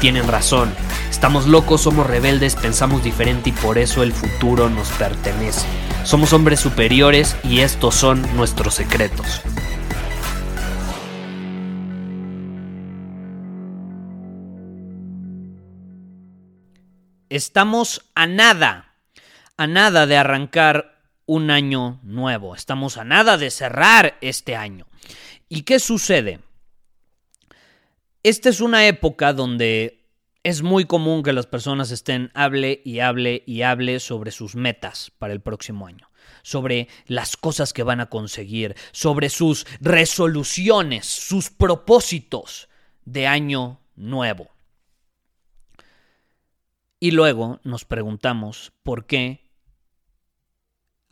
tienen razón. Estamos locos, somos rebeldes, pensamos diferente y por eso el futuro nos pertenece. Somos hombres superiores y estos son nuestros secretos. Estamos a nada, a nada de arrancar un año nuevo. Estamos a nada de cerrar este año. ¿Y qué sucede? Esta es una época donde es muy común que las personas estén hable y hable y hable sobre sus metas para el próximo año, sobre las cosas que van a conseguir, sobre sus resoluciones, sus propósitos de año nuevo. Y luego nos preguntamos por qué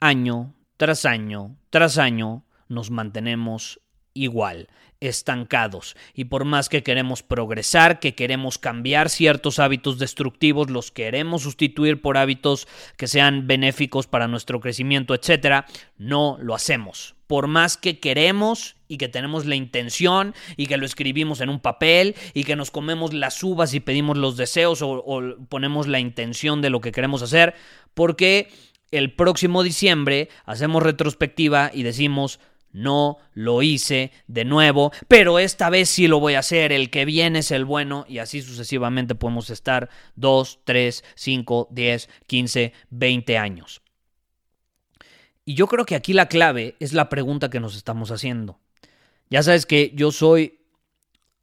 año tras año tras año nos mantenemos igual, estancados. Y por más que queremos progresar, que queremos cambiar ciertos hábitos destructivos, los queremos sustituir por hábitos que sean benéficos para nuestro crecimiento, etcétera, no lo hacemos. Por más que queremos y que tenemos la intención y que lo escribimos en un papel y que nos comemos las uvas y pedimos los deseos o, ponemos la intención de lo que queremos hacer, porque el próximo diciembre hacemos retrospectiva y decimos no lo hice de nuevo, pero esta vez sí lo voy a hacer, el que viene es el bueno y así sucesivamente podemos estar 2, 3, 5, 10, 15, 20 años. Y yo creo que aquí la clave es la pregunta que nos estamos haciendo. Ya sabes que yo soy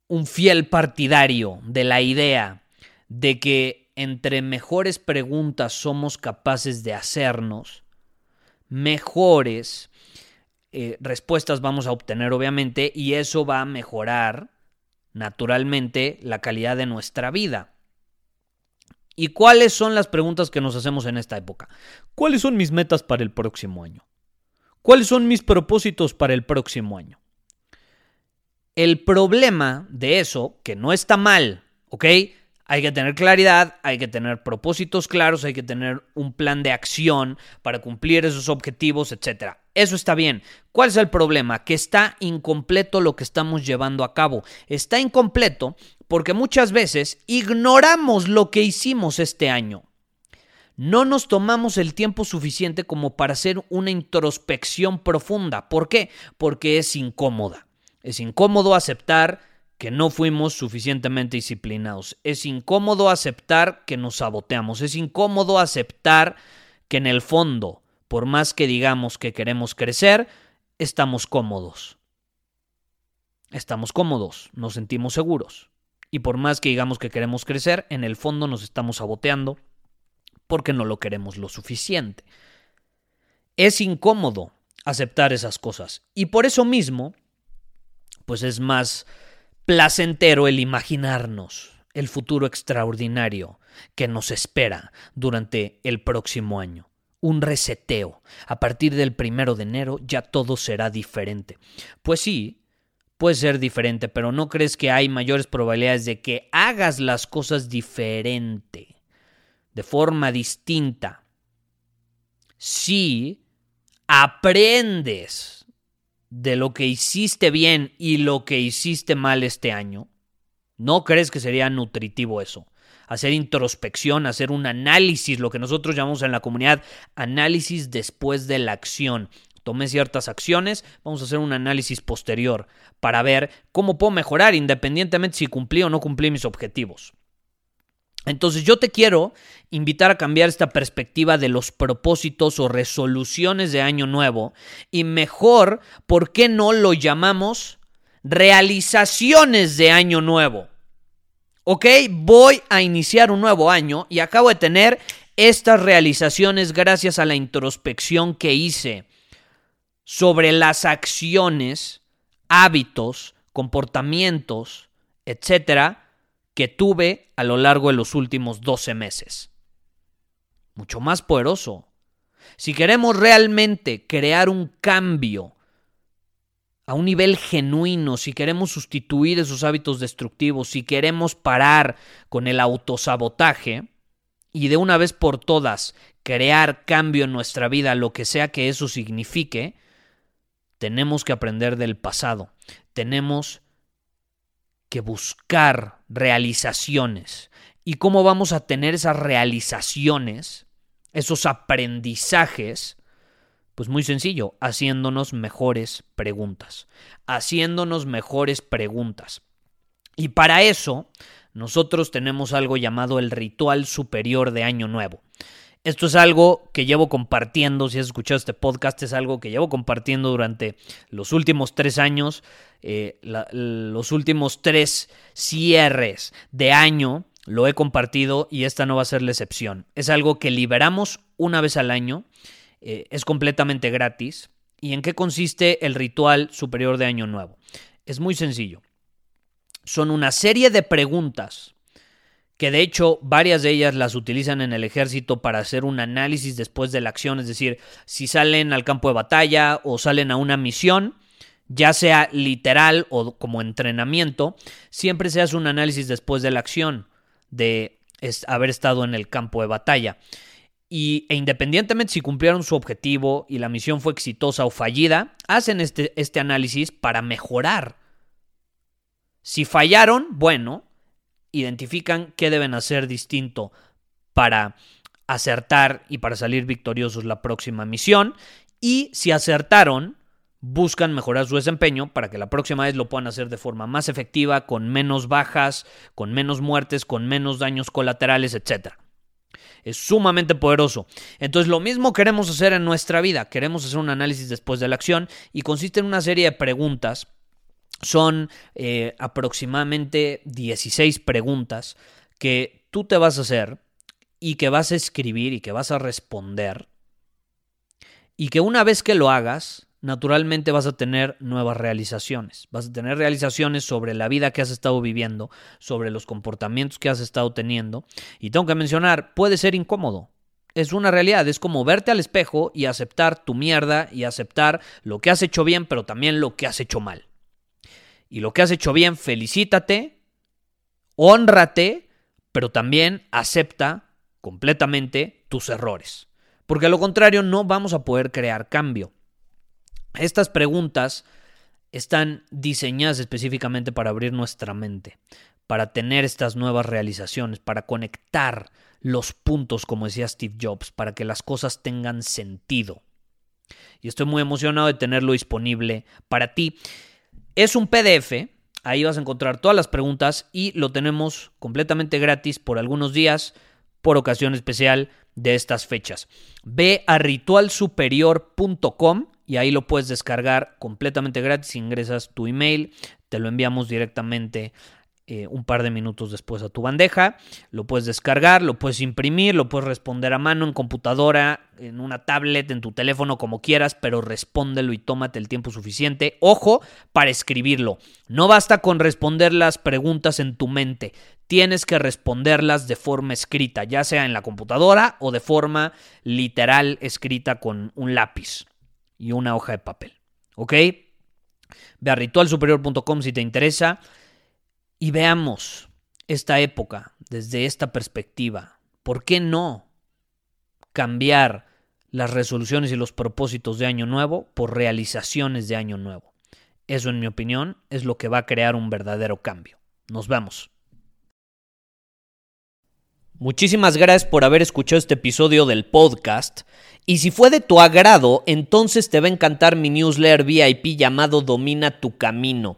un fiel partidario de la idea de que entre mejores preguntas somos capaces de hacernos, mejores eh, respuestas vamos a obtener, obviamente, y eso va a mejorar naturalmente la calidad de nuestra vida. ¿Y cuáles son las preguntas que nos hacemos en esta época? ¿Cuáles son mis metas para el próximo año? ¿Cuáles son mis propósitos para el próximo año? El problema de eso, que no está mal, ¿ok? Hay que tener claridad, hay que tener propósitos claros, hay que tener un plan de acción para cumplir esos objetivos, etc. Eso está bien. ¿Cuál es el problema? Que está incompleto lo que estamos llevando a cabo. Está incompleto porque muchas veces ignoramos lo que hicimos este año. No nos tomamos el tiempo suficiente como para hacer una introspección profunda. ¿Por qué? Porque es incómoda. Es incómodo aceptar que no fuimos suficientemente disciplinados. Es incómodo aceptar que nos saboteamos. Es incómodo aceptar que en el fondo, por más que digamos que queremos crecer, estamos cómodos. Estamos cómodos, nos sentimos seguros. Y por más que digamos que queremos crecer, en el fondo nos estamos saboteando porque no lo queremos lo suficiente. Es incómodo aceptar esas cosas. Y por eso mismo, pues es más placentero el imaginarnos el futuro extraordinario que nos espera durante el próximo año. Un reseteo. A partir del primero de enero ya todo será diferente. Pues sí, puede ser diferente, pero ¿no crees que hay mayores probabilidades de que hagas las cosas diferente, de forma distinta? Si aprendes de lo que hiciste bien y lo que hiciste mal este año, ¿no crees que sería nutritivo eso? Hacer introspección, hacer un análisis, lo que nosotros llamamos en la comunidad análisis después de la acción. Tomé ciertas acciones, vamos a hacer un análisis posterior para ver cómo puedo mejorar independientemente si cumplí o no cumplí mis objetivos. Entonces yo te quiero invitar a cambiar esta perspectiva de los propósitos o resoluciones de año nuevo y mejor, ¿por qué no lo llamamos realizaciones de año nuevo? ¿Ok? Voy a iniciar un nuevo año y acabo de tener Estas realizaciones gracias a la introspección que hice sobre las acciones, hábitos, comportamientos, etcétera, que tuve a lo largo de los últimos 12 meses. Mucho más poderoso. Si queremos realmente crear un cambio a un nivel genuino, si queremos sustituir esos hábitos destructivos, si queremos parar con el autosabotaje y de una vez por todas crear cambio en nuestra vida, lo que sea que eso signifique, tenemos que aprender del pasado. Tenemos que buscar realizaciones. ¿Y cómo vamos a tener esas realizaciones, esos aprendizajes? Pues muy sencillo, haciéndonos mejores preguntas, haciéndonos mejores preguntas. Y para eso, nosotros tenemos algo llamado el ritual superior de Año Nuevo. Esto es algo que llevo compartiendo, si has escuchado este podcast, es algo que llevo compartiendo durante los últimos tres años, eh, los últimos tres cierres de año, lo he compartido y esta no va a ser la excepción. Es algo que liberamos una vez al año eh, es completamente gratis. ¿Y en qué consiste el ritual superior de Año Nuevo? Es muy sencillo. Son una serie de preguntas que de hecho varias de ellas las utilizan en el ejército para hacer un análisis después de la acción, es decir, si salen al campo de batalla o salen a una misión, ya sea literal o como entrenamiento, siempre se hace un análisis después de la acción de haber estado en el campo de batalla. Y, e independientemente si cumplieron su objetivo y la misión fue exitosa o fallida, hacen este, este análisis para mejorar. Si fallaron, bueno, identifican qué deben hacer distinto para acertar y para salir victoriosos la próxima misión. Y si acertaron, buscan mejorar su desempeño para que la próxima vez lo puedan hacer de forma más efectiva, con menos bajas, con menos muertes, con menos daños colaterales, etcétera es sumamente poderoso. Entonces lo mismo queremos hacer en nuestra vida, queremos hacer un análisis después de la acción y consiste en una serie de preguntas. Son eh, aproximadamente 16 preguntas que tú te vas a hacer y que vas a escribir y que vas a responder. Y que una vez que lo hagas, naturalmente vas a tener nuevas realizaciones. Vas a tener realizaciones sobre la vida que has estado viviendo, sobre los comportamientos que has estado teniendo. Y tengo que mencionar, puede ser incómodo. Es una realidad, es como verte al espejo y aceptar tu mierda y aceptar lo que has hecho bien, pero también lo que has hecho mal. Y lo que has hecho bien, felicítate, honrate, pero también acepta completamente tus errores. Porque a lo contrario no vamos a poder crear cambio. Estas preguntas están diseñadas específicamente para abrir nuestra mente, para tener estas nuevas realizaciones, para conectar los puntos, como decía Steve Jobs, para que las cosas tengan sentido. Y estoy muy emocionado de tenerlo disponible para ti. Es un PDF, ahí vas a encontrar todas las preguntas y lo tenemos completamente gratis por algunos días, por ocasión especial de estas fechas. Ve a ritualsuperior.com y ahí lo puedes descargar completamente gratis. Ingresas tu email, te lo enviamos directamente eh, un par de minutos después a tu bandeja. Lo puedes descargar, lo puedes imprimir, lo puedes responder a mano en computadora, en una tablet, en tu teléfono, como quieras, pero respóndelo y tómate el tiempo suficiente. Ojo para escribirlo. No basta con responder las preguntas en tu mente. Tienes que responderlas de forma escrita, ya sea en la computadora o de forma literal escrita con un lápiz y una hoja de papel. ¿Ok? Ve a ritualsuperior.com si te interesa y veamos esta época desde esta perspectiva. ¿Por qué no cambiar las resoluciones y los propósitos de Año Nuevo por realizaciones de Año Nuevo? Eso, en mi opinión, es lo que va a crear un verdadero cambio. Nos vemos. Muchísimas gracias por haber escuchado este episodio del podcast. Y si fue de tu agrado, entonces te va a encantar mi newsletter VIP llamado Domina tu Camino.